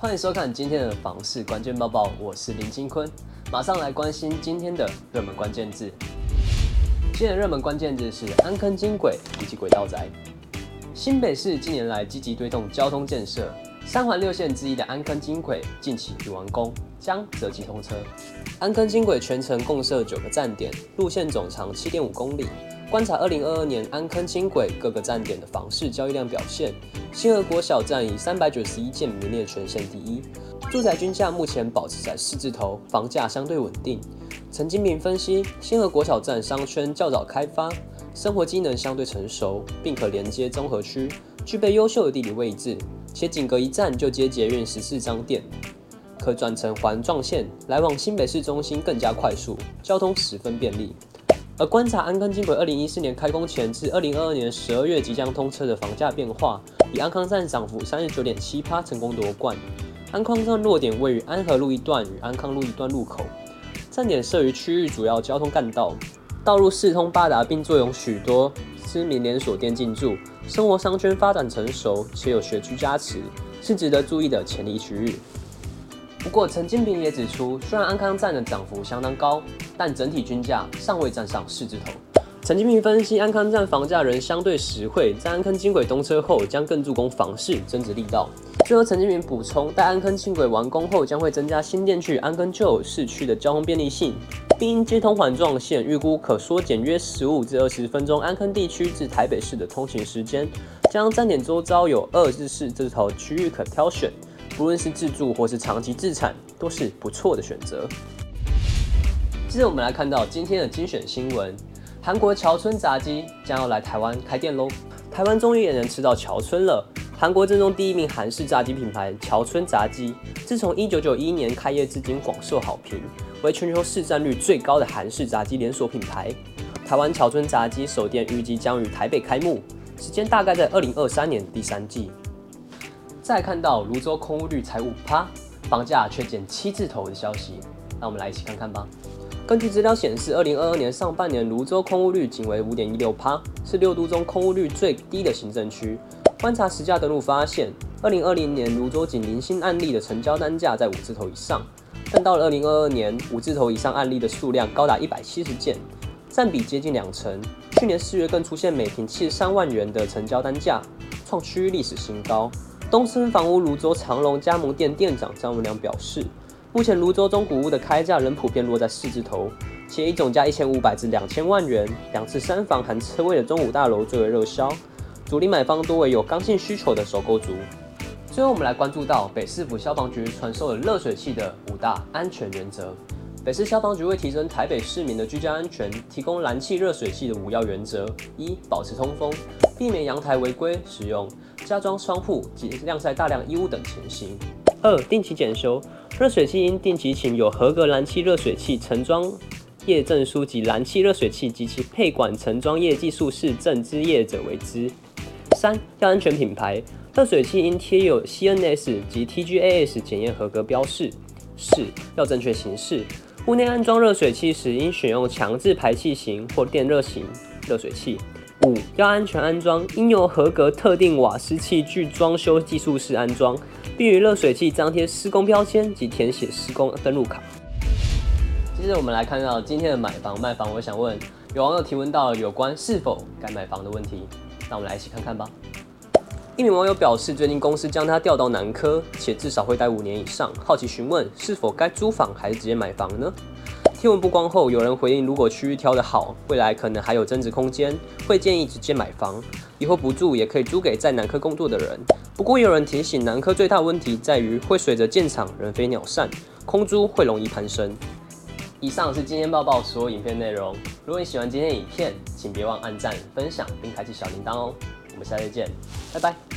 欢迎收看今天的房市关键报报，我是林金坤，马上来关心今天的热门关键字。今天的热门关键字是安坑金轨以及轨道宅。新北市近年来积极推动交通建设，三环六线之一的安坑金轨近期已完工，将择机通车。安坑轻轨全程共设九个站点，路线总长七点五公里。观察二零二二年安坑轻轨各个站点的房市交易量表现，新河国小站以三百九十一件名列全县第一。住宅均价目前保持在四字头，房价相对稳定。陈金平分析，新河国小站商圈较早开发，生活机能相对成熟，并可连接综合区，具备优秀的地理位置，且仅隔一站就接捷运十四张店，可转乘环状线来往新北市中心更加快速，交通十分便利。而观察安康轻轨二零一四年开工前至二零二二年十二月即将通车的房价变化，以安康站涨幅三十九点七趴成功夺冠。安康站落点位于安和路一段与安康路一段路口，站点设于区域主要交通干道，道路四通八达，并坐拥许多知名连锁店进驻，生活商圈发展成熟，且有学区加持，是值得注意的潜力区域。不过，陈金平也指出，虽然安康站的涨幅相当高，但整体均价尚未站上四字头。陈金平分析，安康站房价仍相对实惠，在安坑轻轨通车后，将更助攻房市增值力道。最后，陈金平补充，待安坑轻轨完工后，将会增加新店区安坑旧市区的交通便利性，并接通环状线，预估可缩减约十五至二十分钟安坑地区至台北市的通勤时间。将站点周遭有二至四字头区域可挑选。不论是自住或是长期自产，都是不错的选择。接着我们来看到今天的精选新闻：韩国桥村炸鸡将要来台湾开店喽！台湾终于也能吃到桥村了。韩国正宗第一名韩式炸鸡品牌桥村炸鸡，自从1991年开业至今广受好评，为全球市占率最高的韩式炸鸡连锁品牌。台湾桥村炸鸡首店预计将于台北开幕，时间大概在2023年第三季。再看到泸州空屋率才五趴，房价却减七字头的消息，那我们来一起看看吧。根据资料显示，二零二二年上半年泸州空屋率仅为五点一六趴，是六都中空屋率最低的行政区。观察实价登录发现，二零二零年泸州仅零星案例的成交单价在五字头以上，但到了二零二二年，五字头以上案例的数量高达一百七十件，占比接近两成。去年四月更出现每平七十三万元的成交单价，创区域历史新高。东森房屋泸州长隆加盟店店长张文良表示，目前泸州中古屋的开价仍普遍落在四字头，且以总价一千五百至两千万元、两次三房含车位的中古大楼最为热销，主力买方多为有刚性需求的首购族。最后，我们来关注到北市府消防局传授了热水器的五大安全原则。北市消防局为提升台北市民的居家安全，提供燃气热水器的五要原则：一、保持通风，避免阳台违规使用。加装窗户及晾晒大量衣物等情形。二、定期检修，热水器应定期请有合格燃气热水器承装业证书及燃气热水器及其配管承装业技术士证之业者为之。三、要安全品牌，热水器应贴有 CNS 及 TGAS 检验合格标示。四、要正确形式，屋内安装热水器时应选用强制排气型或电热型热水器。五、要安全安装，应由合格特定瓦斯器具装修技术室安装，并于热水器张贴施工标签及填写施工登录卡。接着我们来看到今天的买房卖房，我想问有网友提问到有关是否该买房的问题，那我们来一起看看吧。一名网友表示，最近公司将他调到南科，且至少会待五年以上，好奇询问是否该租房还是直接买房呢？贴文曝光后，有人回应：如果区域挑得好，未来可能还有增值空间，会建议直接买房，以后不住也可以租给在南科工作的人。不过，有人提醒，南科最大问题在于会随着建厂人飞鸟散，空租会容易攀升。以上是今天报报所有影片内容。如果你喜欢今天影片，请别忘按赞、分享并开启小铃铛哦。我们下次见，拜拜。